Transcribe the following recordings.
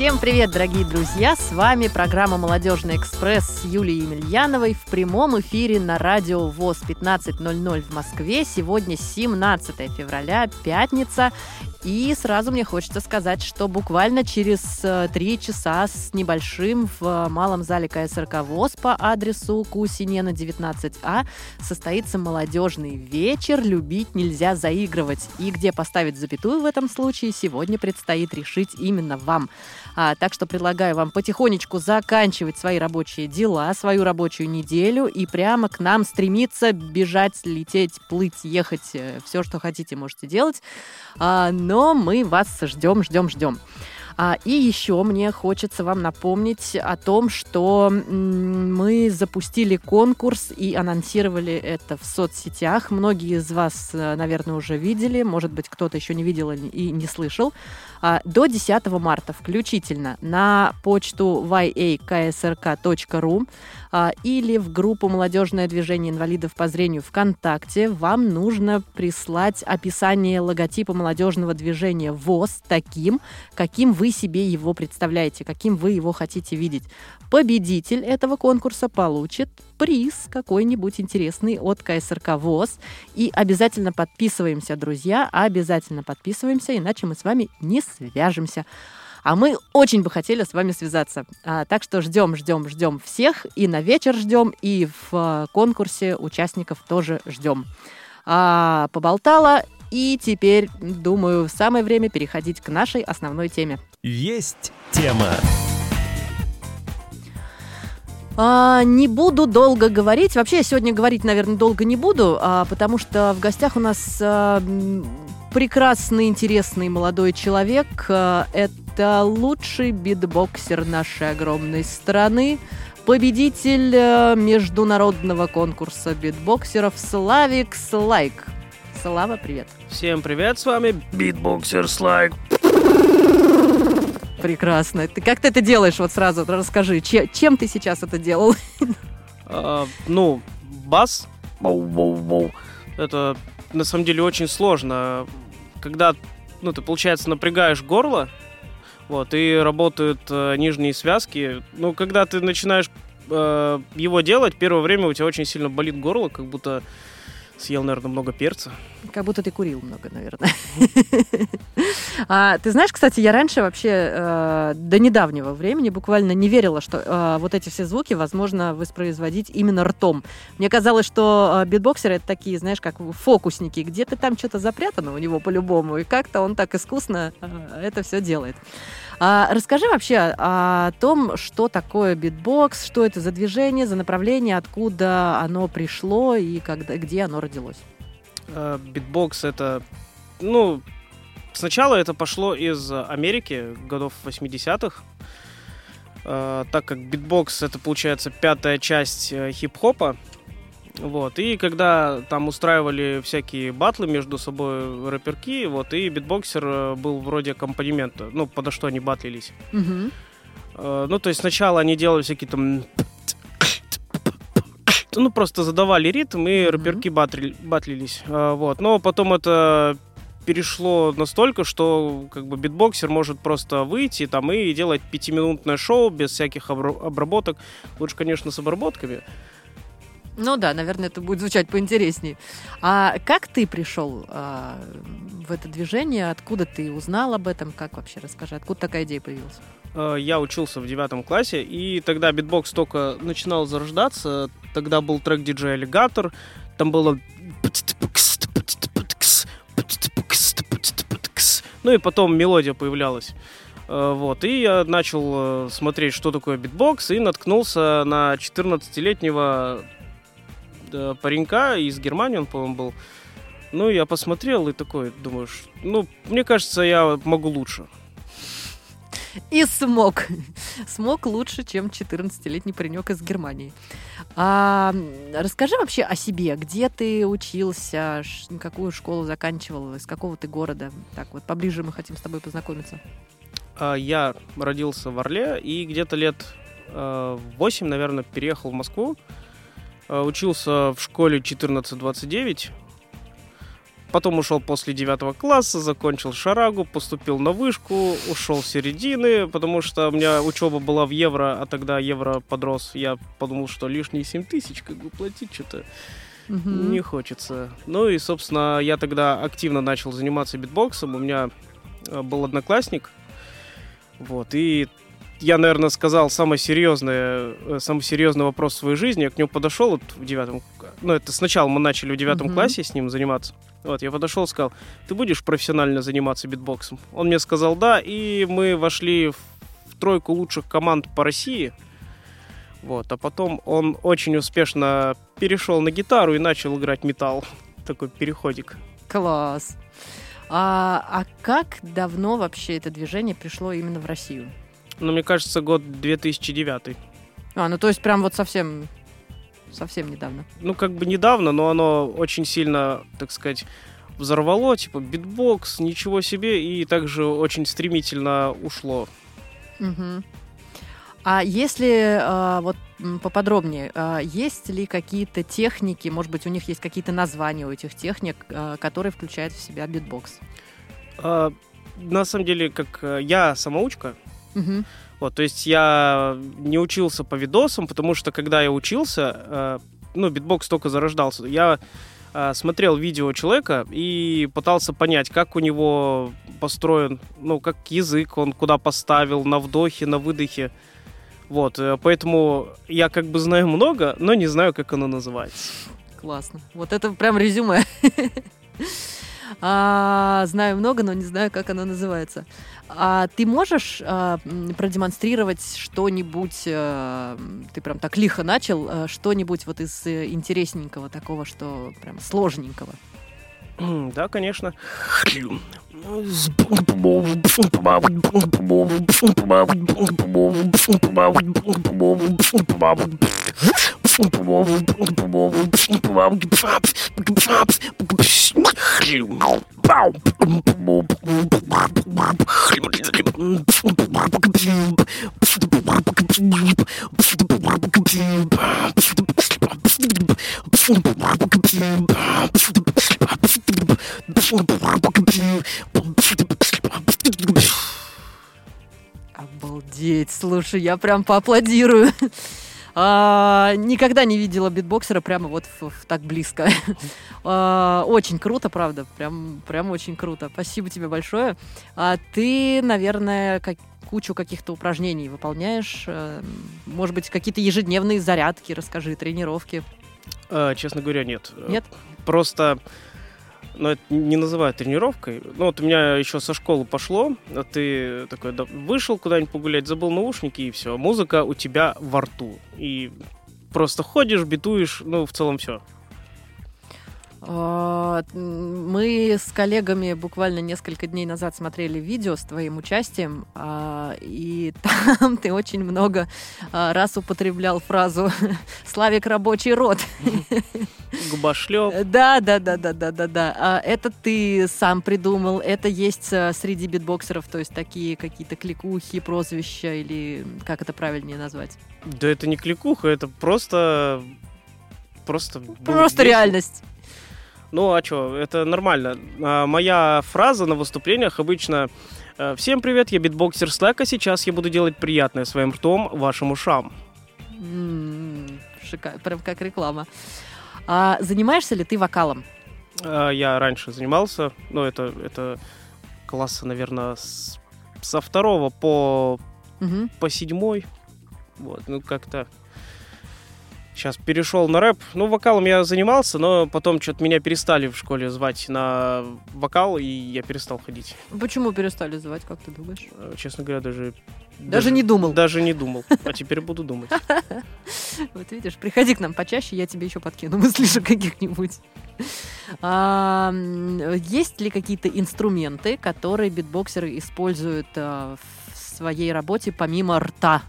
Всем привет, дорогие друзья! С вами программа «Молодежный экспресс» с Юлией Емельяновой в прямом эфире на радио ВОЗ 15.00 в Москве. Сегодня 17 февраля, пятница. И сразу мне хочется сказать, что буквально через э, три часа с небольшим в малом зале КСРК ВОЗ по адресу Кусинена 19А состоится молодежный вечер «Любить нельзя заигрывать». И где поставить запятую в этом случае, сегодня предстоит решить именно вам. А, так что предлагаю вам потихонечку заканчивать свои рабочие дела, свою рабочую неделю и прямо к нам стремиться, бежать, лететь, плыть, ехать, э, все, что хотите, можете делать. А, но мы вас ждем, ждем, ждем. А, и еще мне хочется вам напомнить о том, что мы запустили конкурс и анонсировали это в соцсетях. Многие из вас, э, наверное, уже видели, может быть, кто-то еще не видел и не слышал. А, до 10 марта включительно на почту yaksrk.ru или в группу «Молодежное движение инвалидов по зрению ВКонтакте» вам нужно прислать описание логотипа молодежного движения ВОЗ таким, каким вы себе его представляете, каким вы его хотите видеть. Победитель этого конкурса получит приз какой-нибудь интересный от КСРК ВОЗ. И обязательно подписываемся, друзья, обязательно подписываемся, иначе мы с вами не свяжемся. А мы очень бы хотели с вами связаться. А, так что ждем, ждем, ждем всех. И на вечер ждем, и в а, конкурсе участников тоже ждем. А, поболтала. И теперь, думаю, самое время переходить к нашей основной теме. Есть тема. А, не буду долго говорить. Вообще, я сегодня говорить, наверное, долго не буду, а, потому что в гостях у нас а, прекрасный, интересный молодой человек. А, это лучший битбоксер нашей огромной страны, победитель а, международного конкурса битбоксеров Славик Слайк. Слава, привет. Всем привет, с вами битбоксер Слайк. Прекрасно. Ты как ты это делаешь? Вот сразу расскажи, чем, чем ты сейчас это делал? А, ну, бас. Это на самом деле очень сложно. Когда, ну, ты, получается, напрягаешь горло, вот, и работают э, нижние связки. Ну, когда ты начинаешь э, его делать, первое время у тебя очень сильно болит горло, как будто съел, наверное, много перца. Как будто ты курил много, наверное. а, ты знаешь, кстати, я раньше вообще э, до недавнего времени буквально не верила, что э, вот эти все звуки возможно воспроизводить именно ртом. Мне казалось, что э, битбоксеры это такие, знаешь, как фокусники, где-то там что-то запрятано у него по-любому, и как-то он так искусно э, это все делает. А, расскажи вообще о том, что такое битбокс, что это за движение, за направление, откуда оно пришло и когда, где оно родилось. Э, битбокс это, ну, сначала это пошло из Америки годов 80-х, э, так как битбокс это получается пятая часть э, хип-хопа, вот, и когда там устраивали всякие батлы между собой рэперки, вот, и битбоксер э, был вроде аккомпанемента, ну, подо что они батлились. Угу. Ну, то есть сначала они делали всякие там... Ну, просто задавали ритм, и мм рэперки батли, батлились. Э, вот. Но потом это перешло настолько, что как бы битбоксер может просто выйти там и делать пятиминутное шоу без всяких обработок. Лучше, конечно, с обработками. Ну да, наверное, это будет звучать поинтереснее. А как ты пришел а, в это движение? Откуда ты узнал об этом? Как вообще расскажи? Откуда такая идея появилась? Э, я учился в девятом классе, и тогда битбокс только начинал зарождаться. Тогда был трек DJ Alligator, там было... Ну и потом мелодия появлялась. Э, вот, и я начал э, смотреть, что такое битбокс, и наткнулся на 14-летнего э, паренька из Германии, он, по-моему, был. Ну, я посмотрел и такой, думаю, ну, мне кажется, я могу лучше. И смог. Смог лучше, чем 14-летний паренек из Германии. А, расскажи вообще о себе. Где ты учился, какую школу заканчивал, из какого ты города? Так вот, поближе мы хотим с тобой познакомиться. А, я родился в Орле и где-то лет 8, э, наверное, переехал в Москву. Э, Учился в школе 1429. Потом ушел после девятого класса, закончил шарагу, поступил на вышку, ушел с середины, потому что у меня учеба была в евро, а тогда евро подрос. Я подумал, что лишние 7 тысяч как бы платить что-то Мгм. не хочется. Ну и, собственно, я тогда активно начал заниматься битбоксом. У меня э, был одноклассник. Вот, и я, наверное, сказал самый серьезный, э, самый серьезный вопрос в своей жизни. Я к нему подошел вот в девятом... Ну, это сначала мы начали в девятом Мгм. классе с ним заниматься. Вот, я подошел и сказал, ты будешь профессионально заниматься битбоксом? Он мне сказал да, и мы вошли в в тройку лучших команд по России. Вот, а потом он очень успешно перешел на гитару и начал играть металл. Такой переходик. Класс. А, а как давно вообще это движение пришло именно в Россию? Ну, мне кажется, год 2009. А, ну то есть прям вот совсем, совсем недавно. Ну, как бы недавно, но оно очень сильно, так сказать, взорвало, типа битбокс, ничего себе, и также очень стремительно ушло. Мгм. А если а, вот поподробнее, а, есть ли какие-то техники, может быть, у них есть какие-то названия у этих техник, а, которые включают в себя битбокс? А, на самом деле, как э, я самоучка, Мгм. Вот, то есть я не учился по видосам, потому что когда я учился, э, ну, битбокс только зарождался, я э, смотрел видео человека и пытался понять, как у него построен, ну, как язык он куда поставил, на вдохе, на выдохе. Вот, э, поэтому я как бы знаю много, но не знаю, как оно называется. Классно. Вот это прям резюме. А, знаю много, но не знаю, как оно называется. А ты можешь а, продемонстрировать что-нибудь? а, ты прям так лихо начал, а, что-нибудь вот из э, интересненького такого, что прям сложненького. Да, конечно. Обалдеть, слушай, я прям поаплодирую. А, никогда не видела битбоксера прямо вот в- в так близко. А, очень круто, правда, прям, прям очень круто. Спасибо тебе большое. А ты, наверное, как- кучу каких-то упражнений выполняешь. э, Может быть, какие-то ежедневные зарядки, расскажи, тренировки. Э, Честно говоря, нет. Нет? Просто, ну, это не называют тренировкой. Ну, вот у меня еще со школы пошло, а ты такой да, вышел куда-нибудь погулять, забыл наушники, и все. Музыка у тебя во рту. И просто ходишь, битуешь, ну, в целом все. А, Мы с коллегами буквально несколько дней назад смотрели видео с твоим участием, а, и там ты очень много а, раз употреблял фразу «Славик рабочий род». Губошлеп. Да, да, да, да, да, да, да. Это ты сам придумал, это есть среди битбоксеров, то есть такие какие-то кликухи, прозвища или как это правильнее назвать? Да это не кликуха, это просто... Просто... Просто реальность. Ну, а что, это нормально. А, моя фраза на выступлениях обычно э, «Всем привет, я битбоксер Слэк, а сейчас я буду делать приятное своим ртом вашим ушам». М, Шикарно, прям как реклама. А занимаешься ли ты вокалом? А, Я раньше занимался, ну, это, это класса, наверное, с- со второго по, Мгм. по седьмой. Вот, ну, как-то... Сейчас перешел на рэп. Ну, вокалом я занимался, но потом что-то меня перестали в школе звать на вокал, и я перестал ходить. Почему перестали звать, как ты думаешь? Э, Честно говоря, даже... Даже не думал. Даже не думал. А теперь буду думать. Вот видишь, приходи к нам почаще, я тебе еще подкину мыслишек каких-нибудь. А, есть ли какие-то инструменты, которые битбоксеры используют а, в своей работе помимо рта?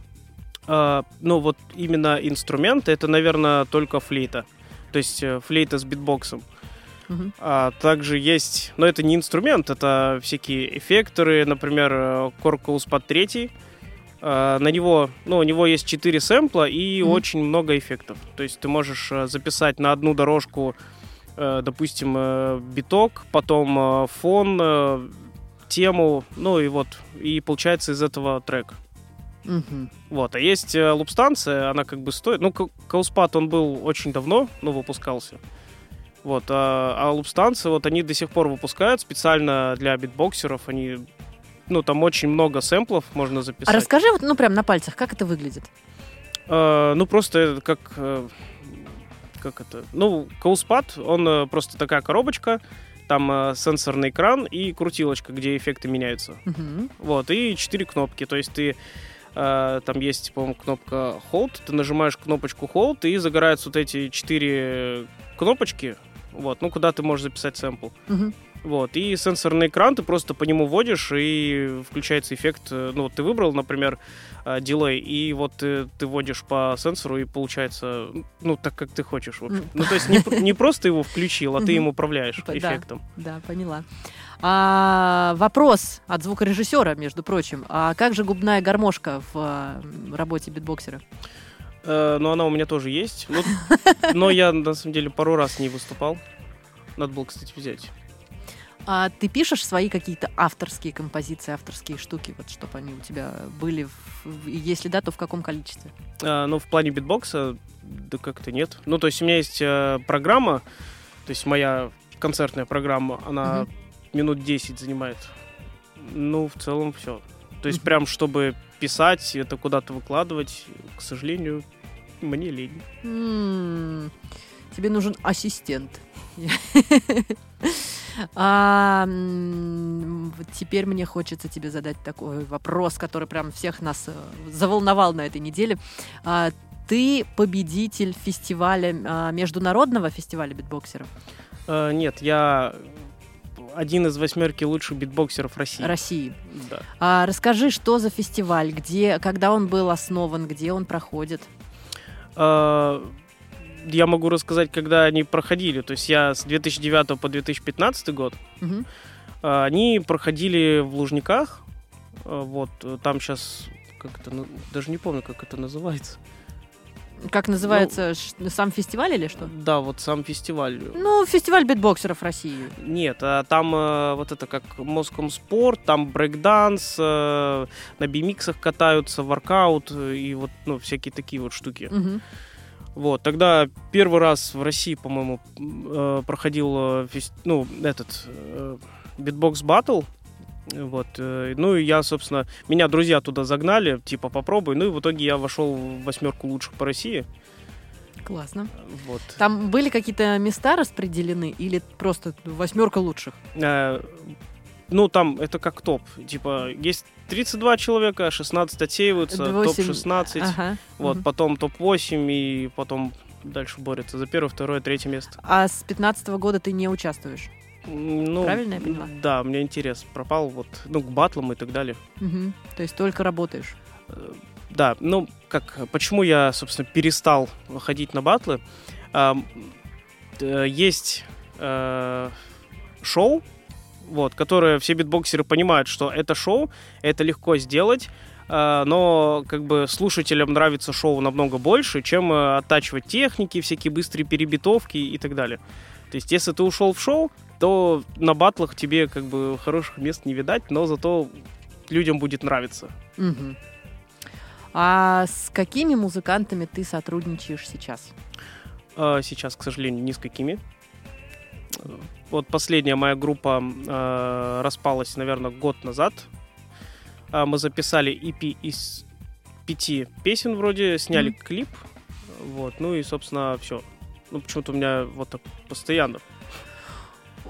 А, ну, вот именно инструменты, это, наверное, только флейта. То есть э, флейта с битбоксом. Мгм. А также есть, но это не инструмент, это всякие эффекторы, например, Коркаус под третий. Э, на него, ну, у него есть 4 сэмпла и Мгм. очень много эффектов. То есть ты можешь э, записать на одну дорожку, э, допустим, э, биток, потом э, фон, э, тему, ну и вот, и получается из этого трек. Мгм. Вот, а есть э, лупстанция, она как бы стоит... Ну, Ка- Кауспад, он был очень давно, ну, выпускался. Вот, а, а лупстанции, вот, они до сих пор выпускают специально для битбоксеров, они... Ну, там очень много сэмплов можно А записать. расскажи вот, ну, прям на пальцах, как это выглядит? Э, ну, просто это как... э, как это? Ну, Кауспад, он э, просто такая коробочка, там сенсорный экран и крутилочка, где эффекты меняются. Мгм. Вот, и четыре кнопки. То есть ты там есть, по-моему, кнопка Hold. Ты нажимаешь кнопочку Hold, и загораются вот эти четыре кнопочки. Вот, ну, куда ты можешь записать сэмпл. Мгм. Вот, и сенсорный экран, ты просто по нему вводишь, и включается эффект. э, Ну, вот ты выбрал, например, э, дилей, и вот ты, ты вводишь по сенсору, и получается, ну, так, как ты хочешь, в общем. Ну, то есть не, не просто его включил, а ты им управляешь Да. эффектом. Да, поняла. А, вопрос от звукорежиссера, между прочим. А как же губная гармошка в а, работе битбоксера? Э, но она у меня тоже есть. Ну, но я, на самом деле, пару раз не выступал. Надо было, кстати, взять. А ты пишешь свои какие-то авторские композиции, авторские штуки, вот чтобы они у тебя были, в- если да, то в каком количестве? А, ну, в плане битбокса, да как-то нет. Ну, то есть у меня есть э, программа, то есть моя концертная программа, она минут 10 занимает. Ну, в целом все. То есть прям, чтобы писать, это куда-то выкладывать, к сожалению, мне лень. Тебе нужен ассистент. А, теперь мне хочется тебе задать такой вопрос, который прям всех нас э, заволновал на этой неделе. А, Ты победитель фестиваля, а, международного фестиваля битбоксеров Э, нет, я один из восьмерки лучших битбоксеров России. России. Да. А, Расскажи, что за фестиваль, где, когда он был основан, где он проходит? Э, Я могу рассказать, когда они проходили. То есть я с 2009 по 2015 год Мгм. э, они проходили в Лужниках. Э, Вот там сейчас как это на- даже не помню, как это называется. Как называется ш- сам фестиваль или что? Да, вот сам фестиваль. Ну, фестиваль битбоксеров России. Нет, а там э, вот это как Моском спорт, там брейкданс, э, на бимиксах катаются, воркаут э, и вот ну, всякие такие вот штуки. Мгм. Вот, тогда первый раз в России, по-моему, э, проходил э, ну, этот э, битбокс батл. Вот, э, ну и я, собственно, меня друзья туда загнали, типа попробуй, ну и в итоге я вошел в восьмерку лучших по России. Классно. Вот. Там были какие-то места распределены или просто восьмерка лучших? Э, ну, там это как топ. Типа, есть 32 человека, 16 отсеиваются, Восемь. топ-16, Ага. вот, Мгм. потом топ-8 и потом дальше борются за первое, второе, третье место. А с 15 года ты не участвуешь? Ну, Правильно я поняла? Да, мне интерес пропал вот, ну, к батлам и так далее. Мгм. То есть только работаешь? Э, Да, ну, как, почему я, собственно, перестал ходить на батлы? Э, есть э, шоу, вот, которое все битбоксеры понимают, что это шоу, это легко сделать, но как бы слушателям нравится шоу намного больше, чем оттачивать техники, всякие быстрые перебитовки и так далее. То есть, если ты ушел в шоу, то на батлах тебе как бы хороших мест не видать, но зато людям будет нравиться. Мгм. А с какими музыкантами ты сотрудничаешь сейчас? А, Сейчас, к сожалению, ни с какими. Вот последняя моя группа э, распалась, наверное, год назад. А, Мы записали EP из пяти песен вроде, сняли Мгм. клип. Вот, ну и, собственно, все. Ну, почему-то у меня вот так постоянно.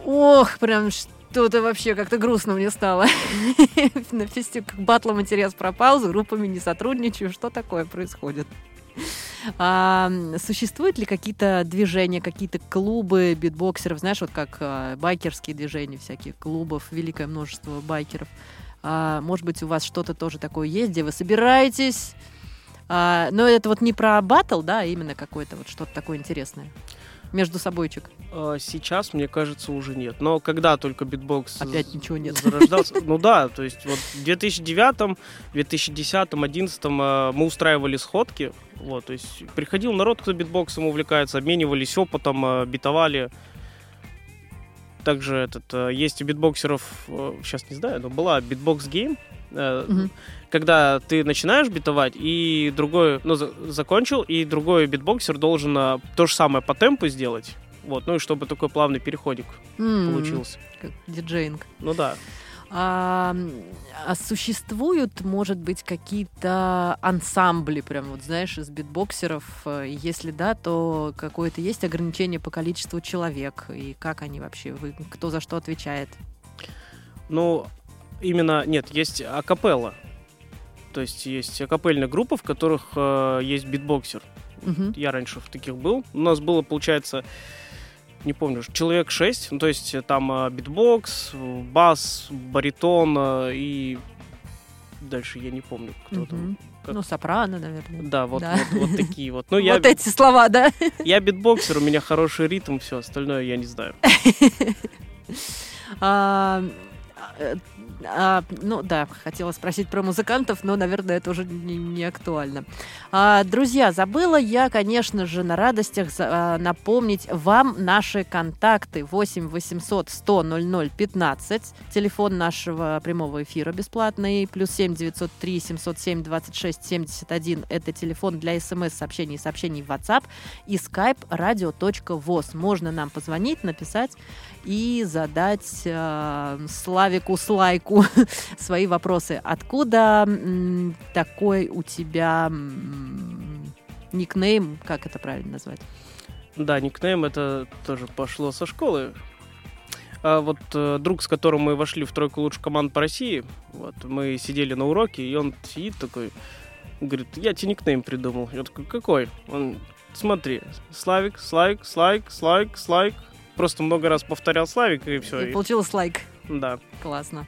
Ох, прям что-то вообще как-то грустно мне стало. На фестивале батлом интерес пропал, с группами не сотрудничаю. Что такое происходит? А, существуют ли какие-то движения, какие-то клубы битбоксеров, знаешь, вот как а, байкерские движения всяких клубов, великое множество байкеров. А, может быть, у вас что-то тоже такое есть, где вы собираетесь? А, но это вот не про батл, да, а именно какое-то вот что-то такое интересное. Междусобойчик? А, Сейчас, мне кажется, уже нет. Но когда только битбокс Опять ничего нет. зарождался... Ну да, то есть вот в 2009, 2010, 2011 мы устраивали сходки. Вот, то есть приходил народ, кто битбоксом увлекается, обменивались опытом, э, битовали. Также этот, э, есть у битбоксеров, сейчас не знаю, но была битбокс-гейм, э, Мгм. когда ты начинаешь битовать, и другой, ну, за- закончил, и другой битбоксер должен а, то же самое по темпу сделать. Вот, ну и чтобы такой плавный переходик М, получился. Как диджеинг. Ну да. А, а существуют, может быть, какие-то ансамбли, прям вот, знаешь, из битбоксеров? Э, Если да, то какое-то есть ограничение по количеству человек? И как они вообще, вы, кто за что отвечает? Ну, именно, нет, есть акапелла. То есть есть акапельная группа, в которых э, есть битбоксер. Мгм. Я раньше в таких был. У нас было, получается, не помню, человек 6. Ну, то есть э, там э, битбокс, бас, баритон э, и дальше я не помню, кто там. Мгм. как- Ну, сопрано, наверное. Да, вот, Да. вот, вот такие вот. Ну, я, Вот эти слова, да? я битбоксер, у меня хороший ритм, все остальное я не знаю. Э, а, ну да, хотела спросить про музыкантов, но, наверное, это уже не, не актуально. А, друзья, забыла я, конечно же, на радостях а, напомнить вам наши контакты 8 800 100 00 15, телефон нашего прямого эфира бесплатный, плюс 7 903 707 26 71, это телефон для смс-сообщений и сообщений в WhatsApp, и skype radio.voz. Можно нам позвонить, написать и задать э, Славику Слайку свои вопросы. Откуда м, такой у тебя м, никнейм, как это правильно назвать? Да, никнейм это тоже пошло со школы. А вот э, друг, с которым мы вошли в тройку лучших команд по России, вот мы сидели на уроке, и он сидит такой, говорит, я тебе никнейм придумал. Я такой, какой? Он, смотри, Славик, Слайк, Слайк, Слайк, Слайк. Просто много раз повторял Славик, и все. И получилось лайк. да. Классно.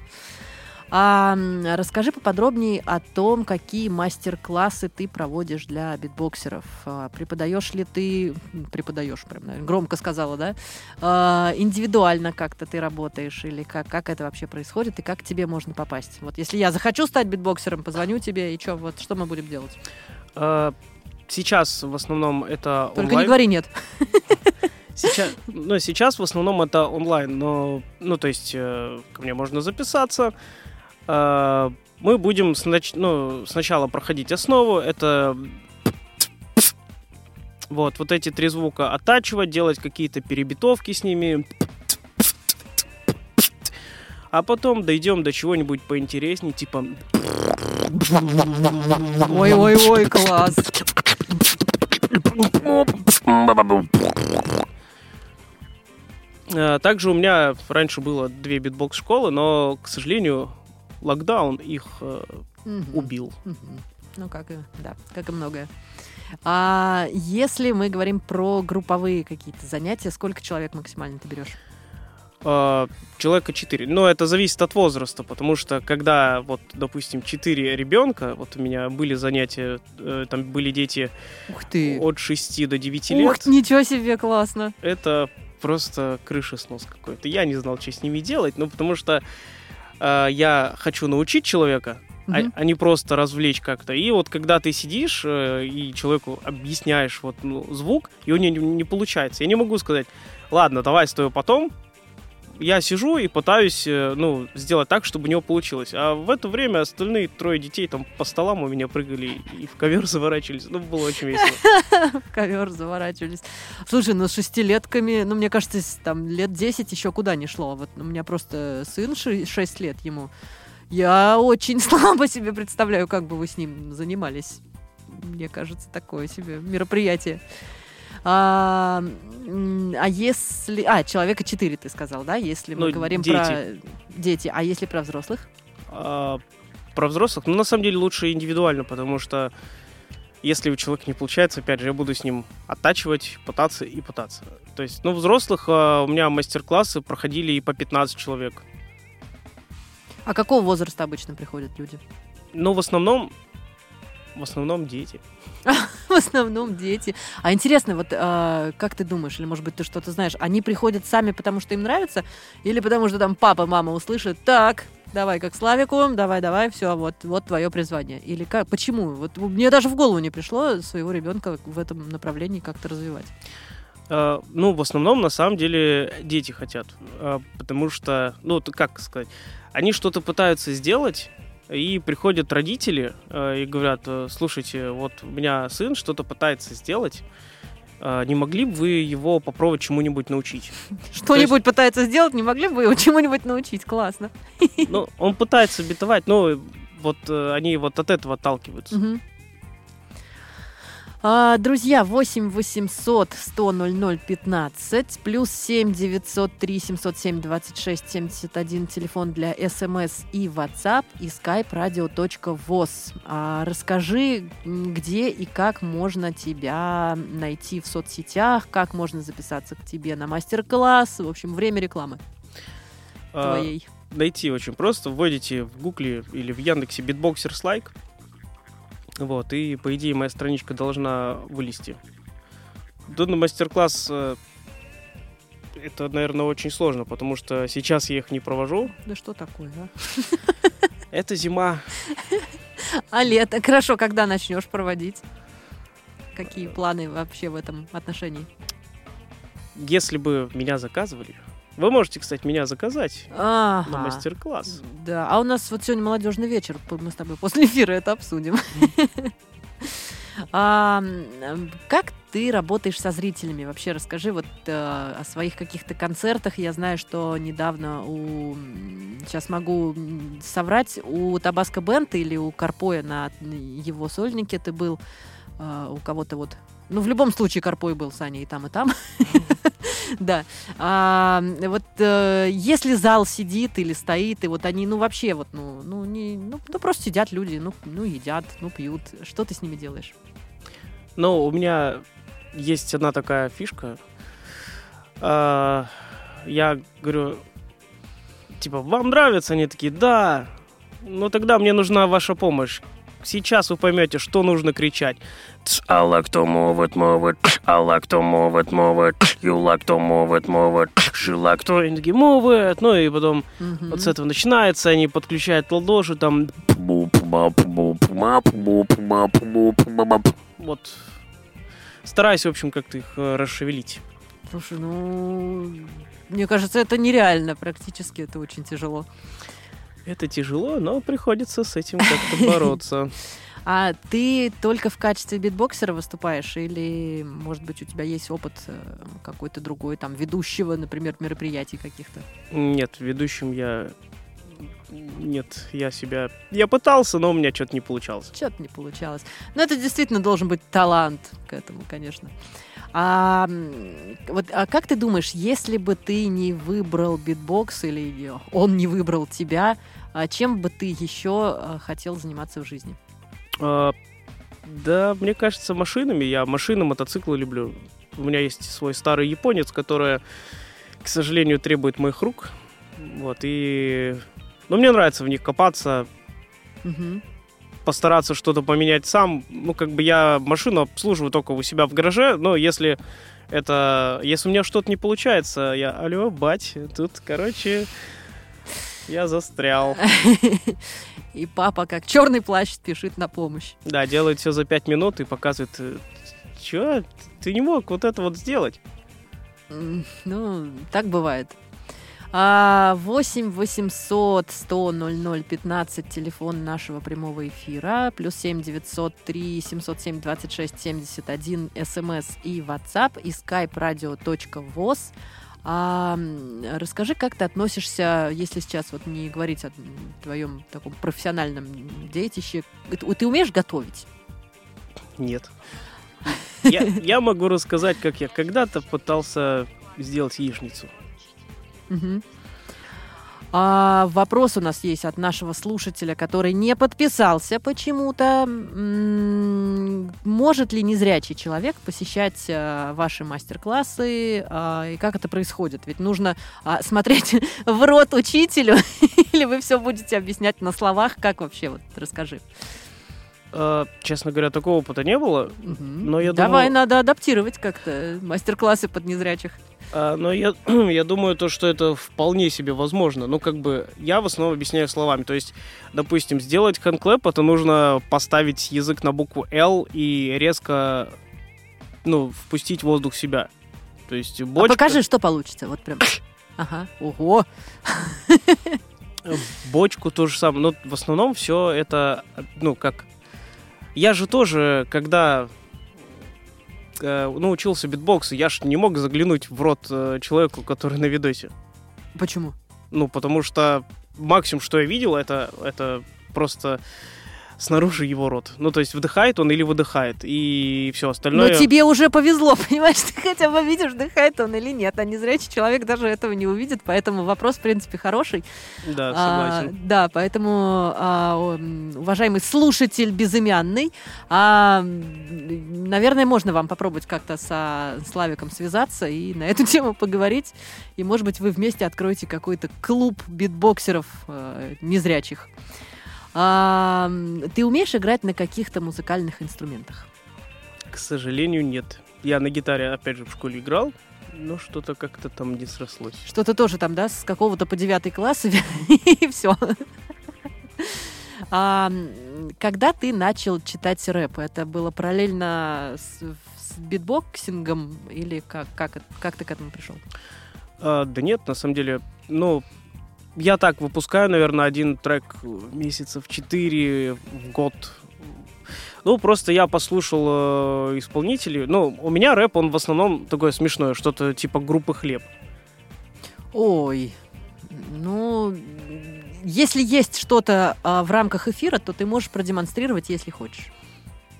А, расскажи поподробнее о том, какие мастер-классы ты проводишь для битбоксеров. А, преподаешь ли ты, преподаешь, прям, наверное, громко сказала, да? А, индивидуально как-то ты работаешь или как, как это вообще происходит и как к тебе можно попасть? Вот если я захочу стать битбоксером, позвоню тебе и что, вот что мы будем делать? А, Сейчас в основном это Только онлайн. не говори нет. Сейчас, ну, сейчас в основном это онлайн, но, ну, то есть, э, ко мне можно записаться. Э, мы будем снач- ну, сначала проходить основу, это вот, вот эти три звука оттачивать, делать какие-то перебитовки с ними. А потом дойдем до чего-нибудь поинтереснее, типа Ой-ой-ой, класс. Э, Также у меня раньше было две битбокс-школы, но, к сожалению, локдаун их э, Мгм. убил. Мгм. Ну, как и, да, как и многое. А если мы говорим про групповые какие-то занятия, сколько человек максимально ты берешь? Э, Человека 4. Но это зависит от возраста, потому что когда, вот, допустим, 4 ребенка, вот у меня были занятия, э, там были дети Ух ты! от 6 до 9 Ух, лет, ничего себе, классно! это просто крыша снос какой-то. Я не знал, что с ними делать, ну, потому что э, я хочу научить человека, а, Мгм. а не просто развлечь как-то. И вот когда ты сидишь э, и человеку объясняешь вот ну, звук, и у него не, не получается. Я не могу сказать, ладно, давай с тобой потом. Я сижу и пытаюсь э, ну, сделать так, чтобы у него получилось. А в это время остальные трое детей там по столам у меня прыгали и в ковер заворачивались. Ну, было очень весело. В ковер заворачивались. Слушай, ну с шестилетками, ну мне кажется, там лет 10 еще куда не шло. Вот у меня просто сын 6 лет ему. Я очень слабо себе представляю, как бы вы с ним занимались. Мне кажется, такое себе мероприятие. А, а если... А, человека 4 ты сказал, да? Если мы Ну, говорим дети. про дети. А если про взрослых? А, про взрослых, ну, на самом деле, лучше индивидуально, потому что если у человека не получается, опять же, я буду с ним оттачивать, пытаться и пытаться. То есть, ну, взрослых а, у меня мастер-классы проходили и по 15 человек. А какого возраста обычно приходят люди? Но в основном, в основном дети. В основном дети. А интересно, вот а, как ты думаешь, или может быть ты что-то знаешь, они приходят сами, потому что им нравится, или потому что там папа, мама услышат, так, давай как Славику, давай, давай, все, вот, вот твое призвание. Или как, почему? Вот мне даже в голову не пришло своего ребенка в этом направлении как-то развивать. А, ну, в основном, на самом деле, дети хотят. А, потому что, ну, как сказать, они что-то пытаются сделать, и приходят родители а, и говорят, слушайте, вот у меня сын что-то пытается сделать, не могли бы вы его попробовать чему-нибудь научить? Что-нибудь есть... пытается сделать, не могли бы вы его чему-нибудь научить? Классно. Ну, он пытается битовать, но вот они вот от этого отталкиваются. Угу. А, друзья, 8 800 100 00 15, плюс 7 903 707 26 71, телефон для смс и WhatsApp, и skype radio.voz. А, расскажи, где и как можно тебя найти в соцсетях, как можно записаться к тебе на мастер-класс, в общем, время рекламы а, твоей. Найти очень просто, вводите в гугле или в Яндексе Beatboxers Like, вот, и, по идее, моя страничка должна вылезти. Данный мастер-класс э, это, наверное, очень сложно, потому что сейчас я их не провожу. Да что такое, а? Это зима. А лето? Хорошо, когда начнешь проводить? Какие планы вообще в этом отношении? Если бы меня заказывали, вы можете, кстати, меня заказать ага. на мастер-класс. Да, а у нас вот сегодня молодежный вечер, мы с тобой после эфира это обсудим. А, как ты работаешь со зрителями? Вообще расскажи вот э, о своих каких-то концертах. Я знаю, что недавно у... Сейчас могу соврать. У Табаско Бента или у Карпоя на его сольнике ты был. Э, у кого-то вот... Ну, в любом случае Карпой был, Саня, и там, и там. Да. А, вот э, если зал сидит или стоит, и вот они, ну, вообще вот, ну, ну, не, ну, ну, просто сидят люди, ну, ну, едят, ну, пьют. Что ты с ними делаешь? Ну, у меня есть одна такая фишка. А, я говорю, типа, вам нравится? Они такие, да. Ну, тогда мне нужна ваша помощь. Сейчас вы поймете, что нужно кричать. I like to move it, move it. I like to move it, move it. You like to move it, move it. She like to... Они такие, move it. Ну и потом mm-hmm. вот с этого начинается. Они подключают ладоши, там... Вот. Стараюсь, в общем, как-то их э, расшевелить. Слушай, ну... Мне кажется, это нереально практически. Это очень тяжело. Это тяжело, но приходится с этим как-то бороться. А ты только в качестве битбоксера выступаешь или, может быть, у тебя есть опыт э, какой-то другой, там, ведущего, например, мероприятий каких-то? Нет, ведущим я... Нет, я себя... Я пытался, но у меня что-то не получалось. Что-то не получалось. Но это действительно должен быть талант к этому, конечно. А, вот, а как ты думаешь, если бы ты не выбрал битбокс или он не выбрал тебя, а чем бы ты еще а, хотел заниматься в жизни? А, да, мне кажется, машинами. Я машины, мотоциклы люблю. У меня есть свой старый японец, который, к сожалению, требует моих рук. Вот, и... Ну, мне нравится в них копаться. Угу. Постараться что-то поменять сам. Ну, как бы я машину обслуживаю только у себя в гараже, но если это... Если у меня что-то не получается, я... Алло, бать, тут, короче... Я застрял. И папа, как черный плащ, спешит на помощь. Да, делает все за пять минут и показывает, что, ты не мог вот это вот сделать. Ну, так бывает. 8 800 100 00 15, телефон нашего прямого эфира, плюс 7 903 707 26 71, смс и WhatsApp, и skype radio.voz. А расскажи, как ты относишься, если сейчас вот не говорить о твоем таком профессиональном детище, ты умеешь готовить? Нет. Я, я могу рассказать, как я когда-то пытался сделать яичницу. Угу. А, вопрос у нас есть от нашего слушателя, который не подписался почему-то. Может ли незрячий человек посещать а, ваши мастер-классы? А, и как это происходит? Ведь нужно а, смотреть в рот учителю, или вы все будете объяснять на словах? Как вообще? Вот расскажи. Э, честно говоря, такого опыта не было. Мгм. Но я Давай, думаю- надо адаптировать как-то мастер-классы под незрячих. А, Но я, я думаю, то, что это вполне себе возможно. Ну, как бы, я в основном объясняю словами. То есть, допустим, сделать handclap, это нужно поставить язык на букву L и резко, ну, впустить воздух в себя. То есть, А бочка, покажи, что получится. Вот прям. Ага. Ого. бочку то же самое. Но в основном все это, ну, как... Я же тоже, когда ну, учился битбоксу, я ж не мог заглянуть в рот э, человеку, который на видосе. Почему? Ну, потому что максимум, что я видел, это, это просто снаружи его рот. Ну, то есть вдыхает он или выдыхает, и все Но остальное... тебе уже повезло, понимаешь? Ты хотя бы видишь, дыхает он или нет. А незрячий человек даже этого не увидит, поэтому вопрос, в принципе, хороший. Да, А, согласен. да, поэтому, а, уважаемый слушатель безымянный, а, наверное, можно вам попробовать как-то со Славиком связаться и на эту тему поговорить. И, может быть, вы вместе откроете какой-то клуб битбоксеров э, незрячих. А, ты умеешь играть на каких-то музыкальных инструментах? К сожалению, нет. Я на гитаре, опять же, в школе играл, но что-то как-то там не срослось. Что-то тоже там, да, с какого-то по девятый класс, и все. А, когда ты начал читать рэп, это было параллельно с, с битбоксингом или как, как, как ты к этому пришел? А, да нет, на самом деле, ну, я так выпускаю, наверное, один трек месяцев 4 в год. Ну, просто я послушал э, исполнителей. Ну, у меня рэп, он в основном такое смешное, что-то типа группы «Хлеб». Ой, ну, если есть что-то а, в рамках эфира, то ты можешь продемонстрировать, если хочешь.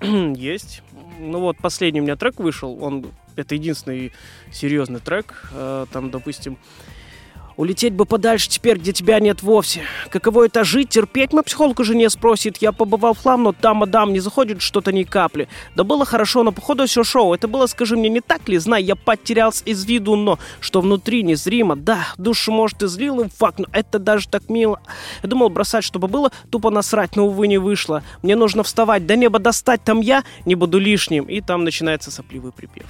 Есть. Ну вот, последний у меня трек вышел. Он это единственный серьезный трек. Э, Там, допустим, Улететь бы подальше теперь, где тебя нет вовсе. Каково это жить, терпеть? Мой психолог уже не спросит. Я побывал в хлам, но там, мадам, не заходит что-то ни капли. Да было хорошо, но походу все шоу. Это было, скажи мне, не так ли? Знай, я потерялся из виду, но что внутри незримо. Да, душу, может, и злил им факт, но это даже так мило. Я думал бросать, чтобы было, тупо насрать, но, увы, не вышло. Мне нужно вставать, до неба достать, там я не буду лишним. И там начинается сопливый припев.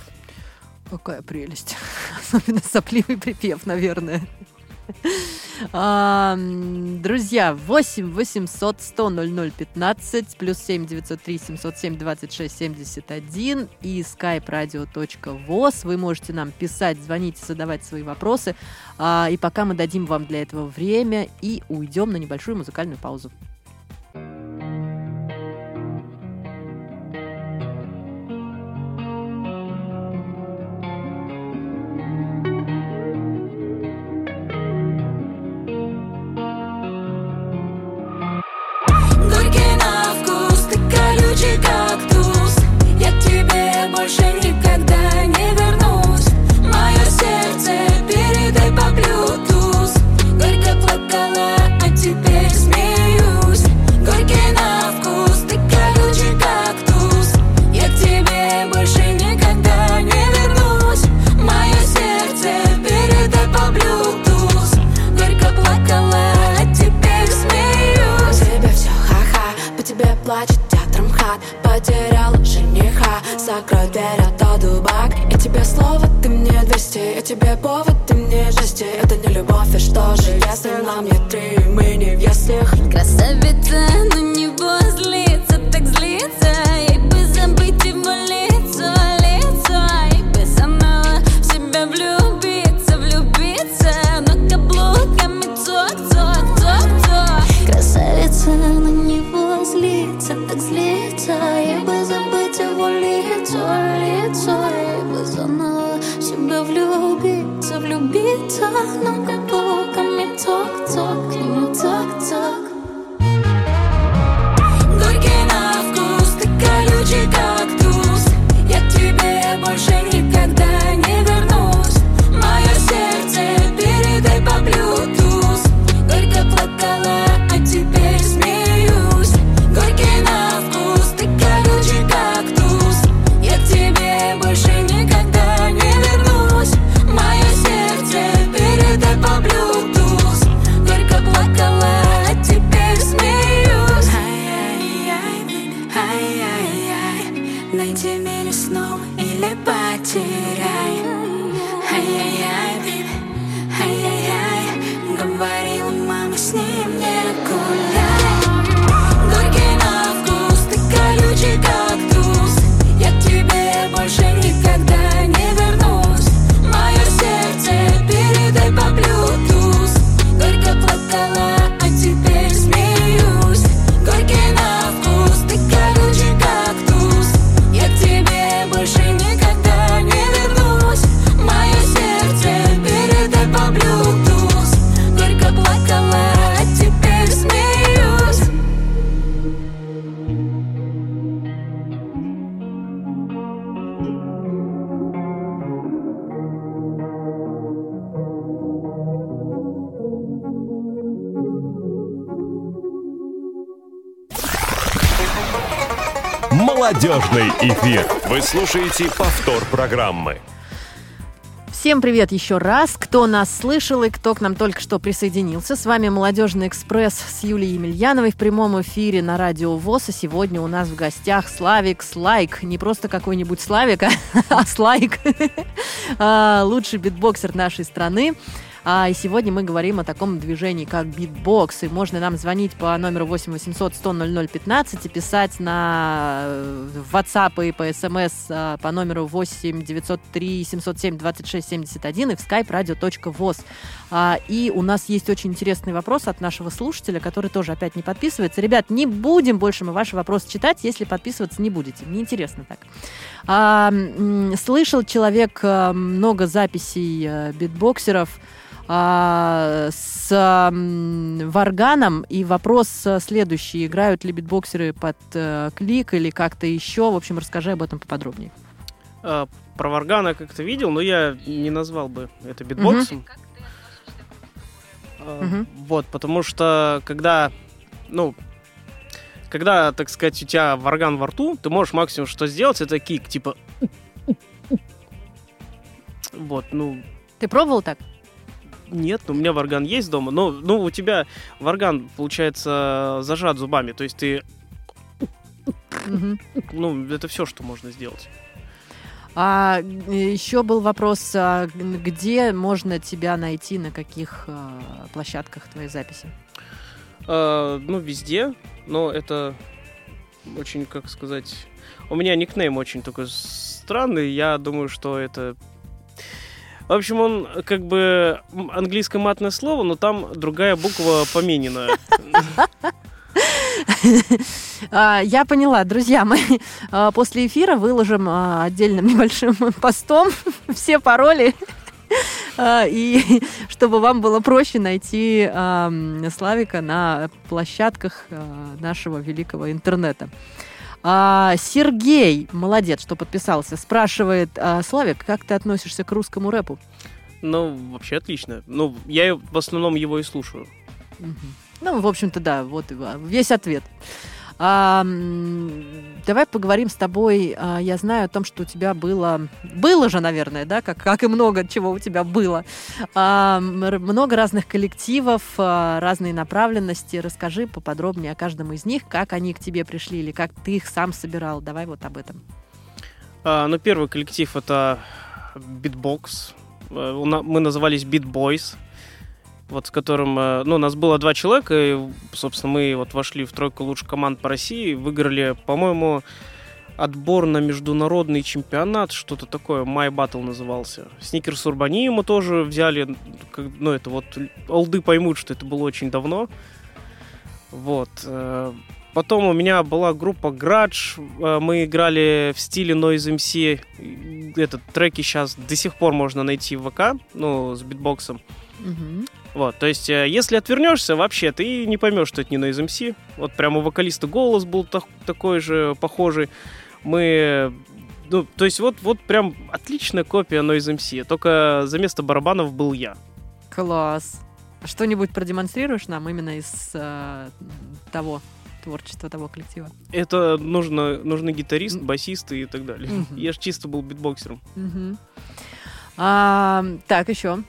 Какая прелесть. Особенно сопливый припев, наверное. Друзья, 8 800 100 00 15 плюс 7 903 707 26 71 и skype radio.voz. Вы можете нам писать, звонить, задавать свои вопросы. А, И пока мы дадим вам для этого время и уйдем на небольшую музыкальную паузу. Влюбиться, Но каблуками Молодежный эфир. Вы слушаете повтор программы. Всем привет еще раз, кто нас слышал и кто к нам только что присоединился. С вами «Молодежный экспресс» с Юлией Емельяновой в прямом эфире на радио ВОЗ. И сегодня у нас в гостях Славик Слайк. Не просто какой-нибудь Славик, а, Слайк. А, Лучший битбоксер нашей страны. А, и сегодня мы говорим о таком движении, как битбокс. И можно нам звонить по номеру 8 800 100 00 15 и писать на э, WhatsApp и по SMS а, по номеру 8 903 707 26 71 и в skype radio.voz. А, и у нас есть очень интересный вопрос от нашего слушателя, который тоже опять не подписывается. Ребят, не будем больше мы ваши вопросы читать, если подписываться не будете. Мне интересно так. А, слышал человек а, много записей битбоксеров, а, с м, варганом. И вопрос а, следующий. Играют ли битбоксеры под э, клик или как-то еще? В общем, расскажи об этом поподробнее. А, Про Варгана как-то видел, но я не назвал бы это битбоксом. А, Мгм. Вот, потому что когда, ну, когда, так сказать, у тебя варган во рту, ты можешь максимум что сделать, это кик, типа... Вот, ну, Ты пробовал так? Нет, у меня варган есть дома, но ну, у тебя варган, получается, зажат зубами, то есть ты, ну, это все, что можно сделать. А еще был вопрос, а, где можно тебя найти, на каких а, площадках твоей записи? А, ну, везде, но это очень, как сказать... У меня никнейм очень такой странный, я думаю, что это... В общем, он как бы английское матное слово, но там другая буква поменена. А, Я поняла, друзья, мы а, после эфира выложим а, отдельным небольшим постом все пароли, и чтобы вам было проще найти Славика на площадках нашего великого интернета. А, Сергей, молодец, что подписался, спрашивает, а, Славик, как ты относишься к русскому рэпу? Ну, вообще отлично. Ну, я в основном его и слушаю. Мгм. Ну, в общем-то, да, вот весь ответ. А, давай поговорим с тобой. А, я знаю о том, что у тебя было... Было же, наверное, да, как, как и много чего у тебя было. А, много разных коллективов, а, разные направленности. Расскажи поподробнее о каждом из них, как они к тебе пришли или как ты их сам собирал. Давай вот об этом. А, ну, первый коллектив это Beatbox. Э, Мы назывались Beat Boys. Вот с которым, э, ну, нас было два человека, и, собственно, мы вот вошли в тройку лучших команд по России, выиграли, по-моему, отбор на международный чемпионат, что-то такое, My Battle назывался. Сникерс Урбанию мы тоже взяли, как- ну, это вот, олды поймут, что это было очень давно. Вот. э, Потом у меня была группа Градж, э, мы играли в стиле Noise MC, этот треки сейчас до сих пор можно найти в ВК, ну, с битбоксом. Мгм. Вот, то есть, э, если отвернешься, вообще, ты не поймешь, что это не Noise MC. Вот прямо у вокалиста голос был так- такой же, похожий. Мы... Ну, то есть, вот, вот прям отличная копия Noise MC, только за место барабанов был я. Класс. А Что-нибудь продемонстрируешь нам именно из э, того творчества, того коллектива? Это нужно, нужны гитарист, басист и так далее. Мгм. Я же чисто был битбоксером. Мгм. А, так, еще.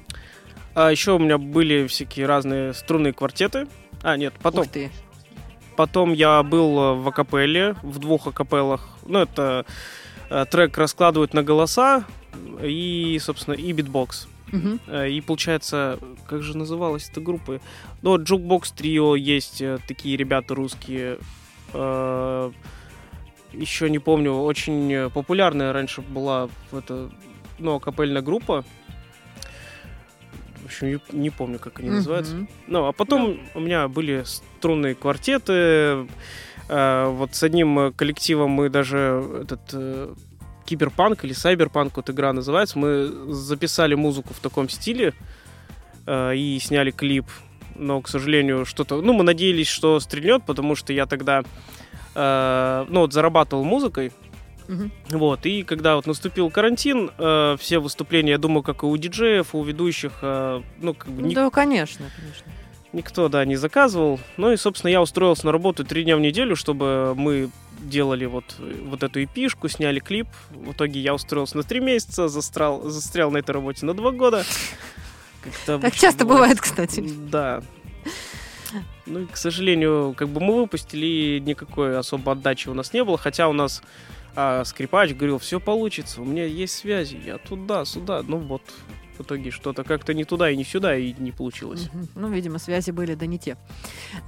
А еще у меня были всякие разные струнные квартеты. А, нет, потом, Ух ты. потом я был э, в акапелле, в двух акапеллах. Ну, это э, трек раскладывают на голоса, и, собственно, и битбокс. Э, И получается, как же называлась эта группа? Ну, Jukebox Trio есть такие ребята русские. Еще не помню, очень популярная раньше была эта, ну, капельная группа. В общем, не, не помню, как они называются. Ну, а потом у меня были струнные квартеты. Э, вот с одним э, коллективом мы даже этот э, киберпанк или сайберпанк, вот игра называется, мы записали музыку в таком стиле э, и сняли клип. Но, к сожалению, что-то... Ну, мы надеялись, что стрельнет, потому что я тогда, э, ну, вот зарабатывал музыкой, Мгм. вот, и когда вот наступил карантин, э, все выступления, я думаю, как и у диджеев, у ведущих, э, ну, как бы ни- Да, конечно, конечно. Никто, да, не заказывал. Ну и, собственно, я устроился на работу три дня в неделю, чтобы мы делали вот, вот эту эпишку, сняли клип. В итоге я устроился на три месяца, застрял, застрял на этой работе на два года. Как-то Так обычно часто бывает, кстати. Да. Ну и, к сожалению, как бы мы выпустили, никакой особо отдачи у нас не было, хотя у нас а, скрипач говорил, все получится, у меня есть связи, я туда, сюда. Ну вот, в итоге что-то как-то не туда и не сюда, и не получилось. Мгм. Ну, видимо, связи были, да не те.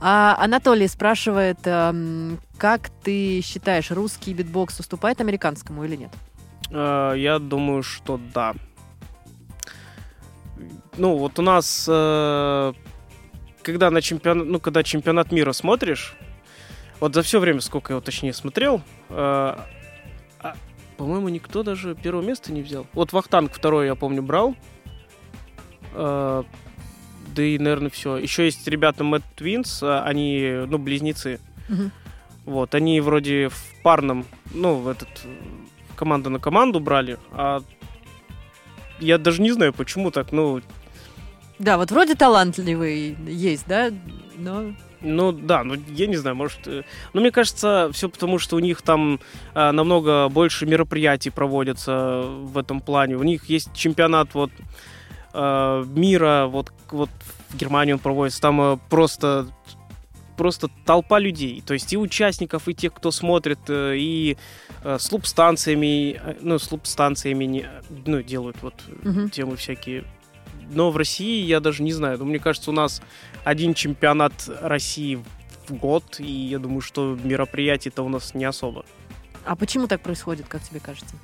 А, Анатолий спрашивает, эм, как ты считаешь, русский битбокс уступает американскому или нет? Э, Я думаю, что да. Ну, вот у нас, э, когда на чемпионат, ну, когда чемпионат мира смотришь, вот за все время, сколько я его точнее смотрел, э, а, по-моему, никто даже первое место не взял. Вот Вахтанг второй, я помню, брал. Э, да и, наверное, все. Еще есть ребята Мэтт Твинс, а, они, ну, близнецы. Вот, они вроде в парном, ну, в этот, команда на команду брали, а я даже не знаю, почему так, ну, Да, вот вроде талантливый есть, да, но... ну да, ну я не знаю, может, э, ну мне кажется, все потому, что у них там а, намного больше мероприятий проводятся в этом плане, у них есть чемпионат вот а, мира, вот вот в Германии он проводится, там а, просто просто толпа людей, то есть и участников, и тех, кто смотрит, э, и э, с луп-станциями, э, ну, с луп-станциями не- ну, делают вот Мгм. темы всякие. Но в России я даже не знаю. Ну, мне кажется, у нас один чемпионат России в год, и я думаю, что мероприятий-то у нас не особо. А почему так происходит, как тебе кажется?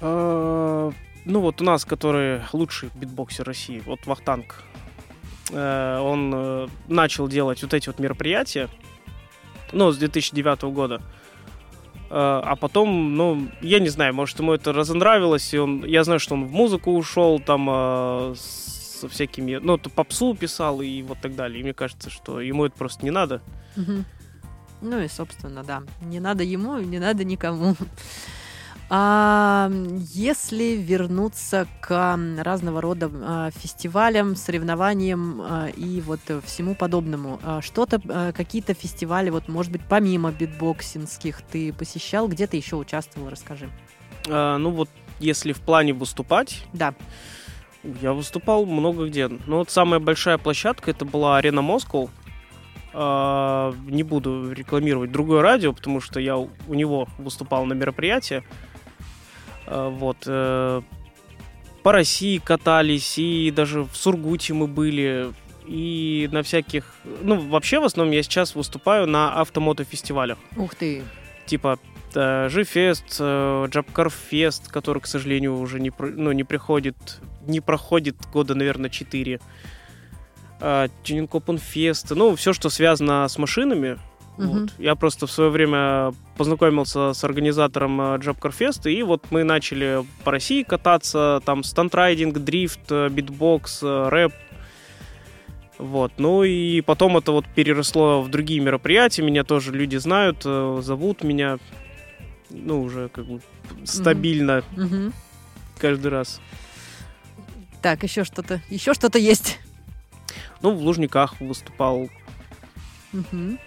Э, Ну, вот у нас, который лучший битбоксер России, вот Вахтанг, э, он э, начал делать вот эти вот мероприятия, ну, с 2009 года. А потом, ну, я не знаю, может, ему это разонравилось, и он, я знаю, что он в музыку ушел, там, э, со всякими, ну, то попсу писал и вот так далее. И мне кажется, что ему это просто не надо. Ну и, собственно, да. Не надо ему, не надо никому. А, если вернуться к разного рода а, фестивалям, соревнованиям а, и вот всему подобному, а, что-то, а, какие-то фестивали, вот, может быть, помимо битбоксинских ты посещал, где ты еще участвовал, расскажи. Э, Ну, вот если в плане выступать, Да. Я выступал много где. Но вот самая большая площадка это была Арена Москва. А, не буду рекламировать другое радио, потому что я у него выступал на мероприятии. А, вот. э, По России катались, и даже в Сургуте мы были, и на всяких... Ну, вообще, в основном, я сейчас выступаю на автомотофестивалях. Ух ты. Типа э, G-Fest, э, Japcarfest, который, к сожалению, уже не, ну, не приходит, не проходит года, наверное, 4. Тюнинг Open Fest, ну, все, что связано с машинами. Мгм. Вот. Я просто в свое время познакомился с организатором э, Japcarfest а, и вот мы начали по России кататься, там stunt riding, дрифт, э, битбокс, э, рэп. Вот, ну и потом это вот переросло в другие мероприятия, меня тоже люди знают, э, зовут меня, ну, уже как бы стабильно Мгм. каждый раз. Так, еще что-то, еще что-то есть. Ну, в Лужниках выступал. Мгм.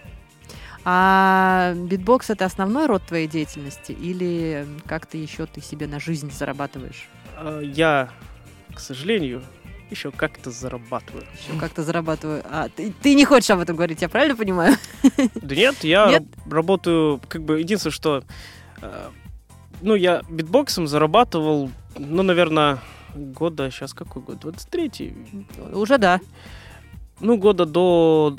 А битбокс это основной род твоей деятельности или как-то еще ты себе на жизнь зарабатываешь? Э, Я, к сожалению, еще как-то зарабатываю. Еще как-то зарабатываю. А ты, ты не хочешь об этом говорить, я правильно понимаю? Да нет, я Нет? раб- работаю, как бы, единственное, что э, ну, я битбоксом зарабатывал, ну, наверное, года, сейчас какой год? 23-й? Уже да. Ну, года до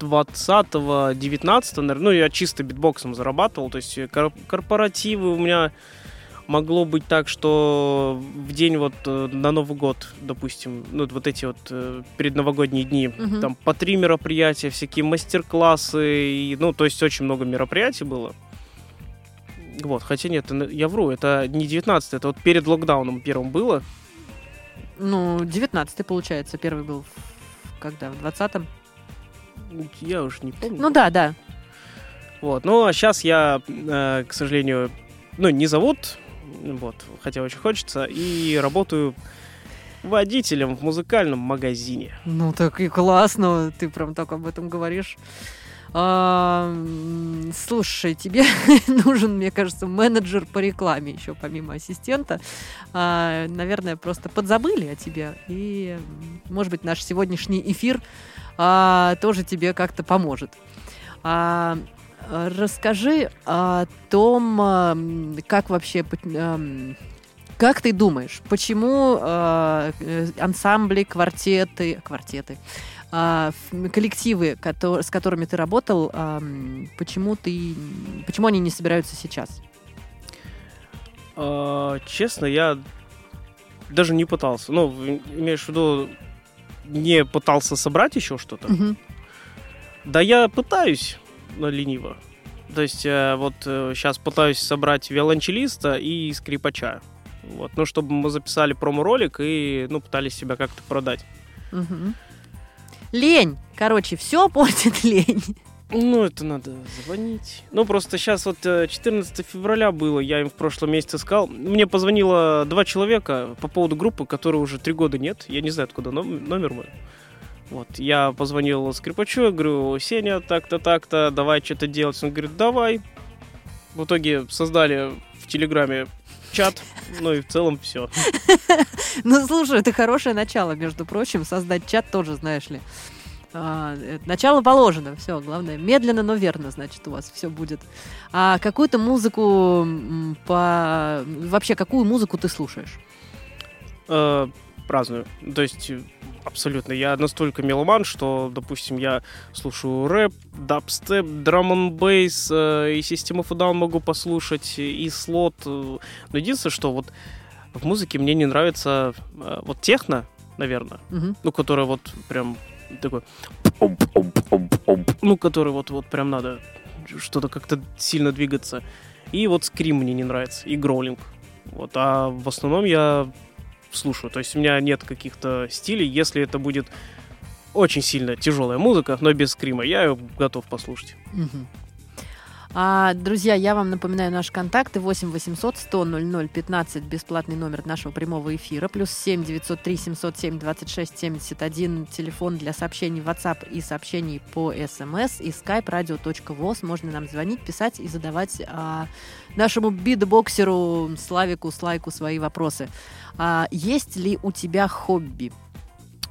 20-го, 19 наверное. Ну, я чисто битбоксом зарабатывал. То есть кор- корпоративы у меня могло быть так, что в день вот э, на Новый год, допустим, ну, вот эти вот э, предновогодние дни, Мгм. там по три мероприятия, всякие мастер-классы, и, ну, то есть очень много мероприятий было. Вот, хотя нет, я вру, это не 19 это вот перед локдауном первым было. Ну, 19-й, получается, первый был в- когда? В 20-м? Я уж не помню. Ну да, да. Вот. Ну, а сейчас я, э, к сожалению, ну, не зовут, вот, хотя очень хочется, и работаю водителем в музыкальном магазине. Ну, так и классно, ты прям так об этом говоришь. А, слушай, тебе нужен, мне кажется, менеджер по рекламе еще помимо ассистента. А, наверное, просто подзабыли о тебе. И, может быть, наш сегодняшний эфир а, тоже тебе как-то поможет. А, расскажи о том, как вообще... Как ты думаешь, почему а, э, ансамбли, квартеты, квартеты, ф- коллективы, кото- с которыми ты работал, ам, почему ты, почему они не собираются сейчас? А, честно, я даже не пытался. Ну, имеешь в виду, не пытался собрать еще что-то? Мгм. Да я пытаюсь, но лениво. То есть э, вот сейчас пытаюсь собрать виолончелиста и скрипача. Вот, ну, чтобы мы записали промо-ролик и, ну, пытались себя как-то продать. Мгм. Лень, короче, все портит лень. Ну, это надо звонить. Ну, просто сейчас вот э, 14 февраля было, я им в прошлом месяце сказал. Мне позвонило два человека по поводу группы, которой уже три года нет. Я не знаю, откуда ном- номер мой. Вот, я позвонил скрипачу, я говорю, Сеня, так-то, так-то, давай что-то делать. Он говорит, давай. В итоге создали в Телеграме чат, ну и в целом все. Ну, слушай, это хорошее начало, между прочим, создать чат тоже, знаешь ли. А, э, начало положено, все, главное, медленно, но верно, значит, у вас все будет. А какую-то музыку по... Вообще, какую музыку ты слушаешь? Э, праздную. То есть абсолютно. Я настолько меломан, что, допустим, я слушаю рэп, дабстеп, драм н бейс, э, и a Down могу послушать, и слот. Но единственное, что вот в музыке мне не нравится вот техно, наверное, Мгм. ну, которая вот прям такой, ну, который вот, вот прям надо что-то как-то сильно двигаться. И вот скрим мне не нравится, и гроулинг. Вот, а в основном я слушаю. То есть у меня нет каких-то стилей. Если это будет очень сильно тяжелая музыка, но без скрима, я ее готов послушать. А, друзья, я вам напоминаю наши контакты 8 800 100 00 15, бесплатный номер нашего прямого эфира, плюс 7 903 707 26 71, телефон для сообщений в WhatsApp и сообщений по SMS, и skype radio.voz. Можно нам звонить, писать и задавать а, нашему битбоксеру Славику Слайку свои вопросы. А, есть ли у тебя хобби?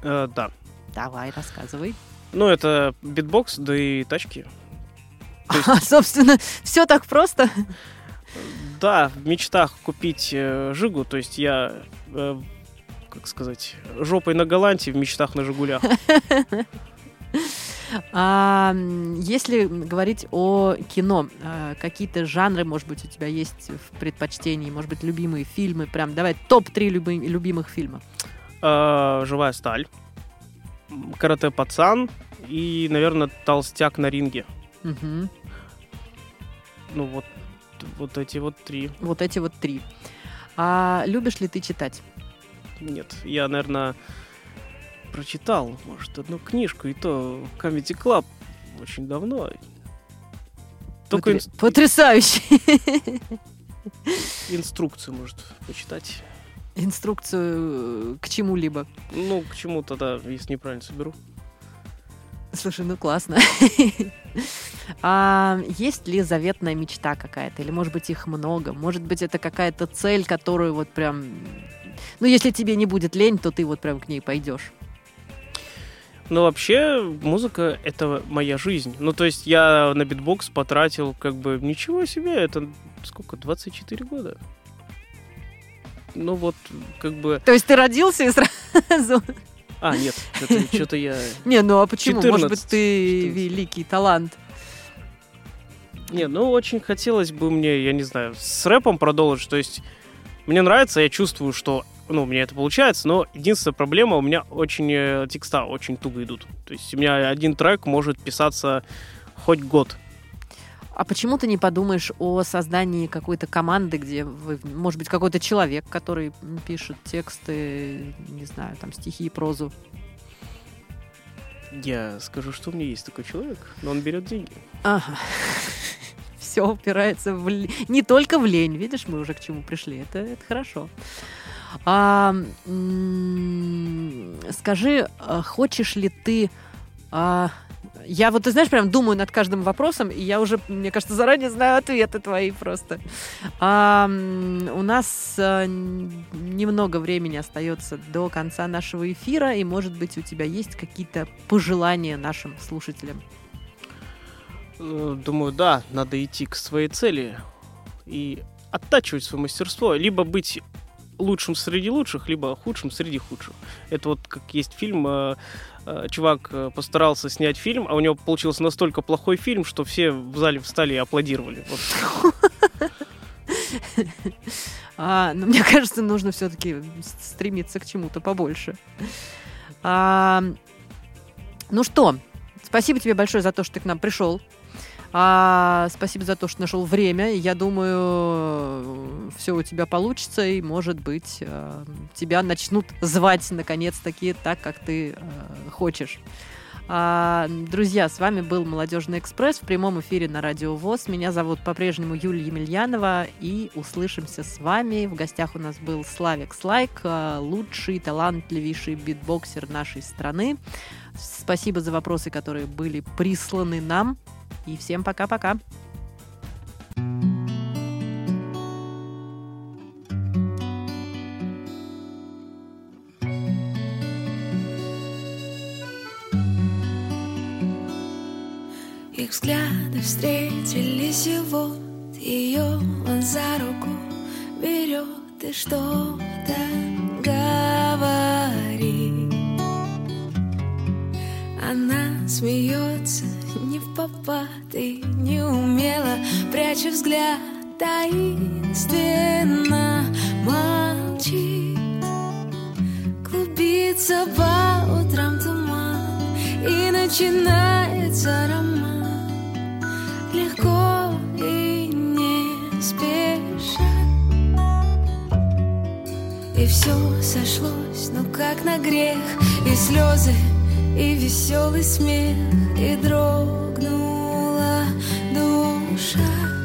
Э, да. Давай, рассказывай. Ну, это битбокс, да и тачки. Есть- А, собственно, все так просто. Да, в мечтах купить э, Жигу, то есть я, э, как сказать, жопой на Галанте, в мечтах на Жигулях. А, если говорить о кино, а, какие-то жанры, может быть, у тебя есть в предпочтении, может быть, любимые фильмы, прям давай топ-3 любимых фильма. Э, Живая сталь, Карате пацан и, наверное, Толстяк на ринге. Мгм. Ну вот, вот эти вот три. Вот эти вот три. А любишь ли ты читать? Нет, я, наверное, прочитал, может, одну книжку, и то Comedy Club очень давно. Только Потри- инс- Потрясающе! инструкцию, может, почитать. Инструкцию к чему-либо. Ну, к чему тогда, если неправильно соберу. Слушай, ну классно. А есть ли заветная мечта какая-то? Или, может быть, их много? Может быть, это какая-то цель, которую вот прям... Ну, если тебе не будет лень, то ты вот прям к ней пойдешь. Ну, вообще, музыка — это моя жизнь. Ну, то есть я на битбокс потратил как бы ничего себе, это сколько, 24 года? Ну вот, как бы... То есть ты родился и сразу... А, нет, что-то я... Не, ну а почему? Может быть, 14, ты 14. великий талант. Не, ну очень хотелось бы мне, я не знаю, с рэпом продолжить. То есть мне нравится, я чувствую, что ну, у меня это получается, но единственная проблема, у меня очень э, текста очень туго идут. То есть у меня один трек может писаться хоть год. А почему ты не подумаешь о создании какой-то команды, где вы, может быть, какой-то человек, который пишет тексты, не знаю, там стихи и прозу? Я скажу, что у меня есть такой человек, но он берет деньги. Ага. Все упирается в л- не только в лень, видишь, мы уже к чему пришли. Это, это хорошо. А, скажи, а, хочешь ли ты... а, я вот, ты знаешь, прям думаю над каждым вопросом, и я уже, мне кажется, заранее знаю ответы твои просто. А, у нас а, немного времени остается до конца нашего эфира, и, может быть, у тебя есть какие-то пожелания нашим слушателям? Э, Думаю, да, надо идти к своей цели и оттачивать свое мастерство. Либо быть лучшим среди лучших, либо худшим среди худших. Это вот как есть фильм, э, э, чувак э, постарался снять фильм, а у него получился настолько плохой фильм, что все в зале встали и аплодировали. А, но мне кажется, нужно все-таки стремиться к чему-то побольше. Ну что, спасибо тебе большое за то, что ты к нам пришел. А, спасибо за то, что нашел время. Я думаю, все у тебя получится, и, может быть, э, тебя начнут звать наконец-таки так, как ты э, хочешь. А, друзья, с вами был Молодежный экспресс в прямом эфире на Радио ВОЗ. Меня зовут по-прежнему Юлия Емельянова. И услышимся с вами. В гостях у нас был Славик Слайк, а, лучший, талантливейший битбоксер нашей страны. Спасибо за вопросы, которые были присланы нам. И всем пока-пока. Их взгляды встретились, и вот ее он за руку берет и что-то говорит. Она смеется попад и не умело, пряча взгляд таинственно. Молчит. Клубится по утрам туман И начинается роман. Легко и не спеша. И все сошлось, ну как на грех И слезы, и веселый смех И дрогнула душа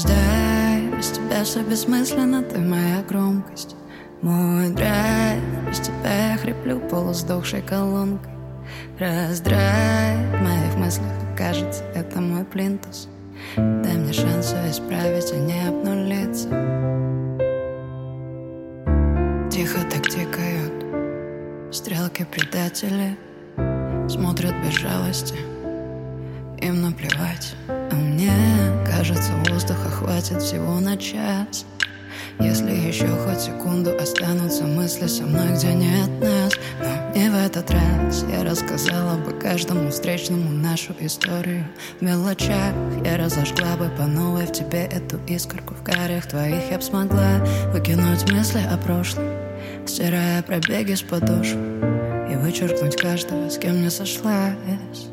Рождай, без тебя все бессмысленно, ты моя громкость. Мой драйв, без тебя я хриплю полусдохшей колонкой. Раздрай в моих мыслях, кажется, это мой плинтус. Дай мне шанс исправить и не обнулиться. Тихо так тикают стрелки предателей. Смотрят без жалости, им наплевать. А мне кажется, воздуха хватит всего на час. Если еще хоть секунду останутся мысли со мной, где нет нас. Но не в этот раз я рассказала бы каждому встречному нашу историю. В мелочах я разожгла бы по новой в тебе эту искорку В карях твоих. Я б смогла выкинуть мысли о прошлом Стирая пробеги с подошв И вычеркнуть каждого, с кем не сошлась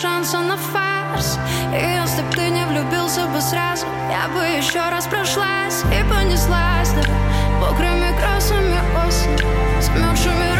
шанса на фарс. И если б ты не влюбился бы сразу Я бы еще раз прошлась и понеслась. Да, Мокрыми красами осень Замерзшими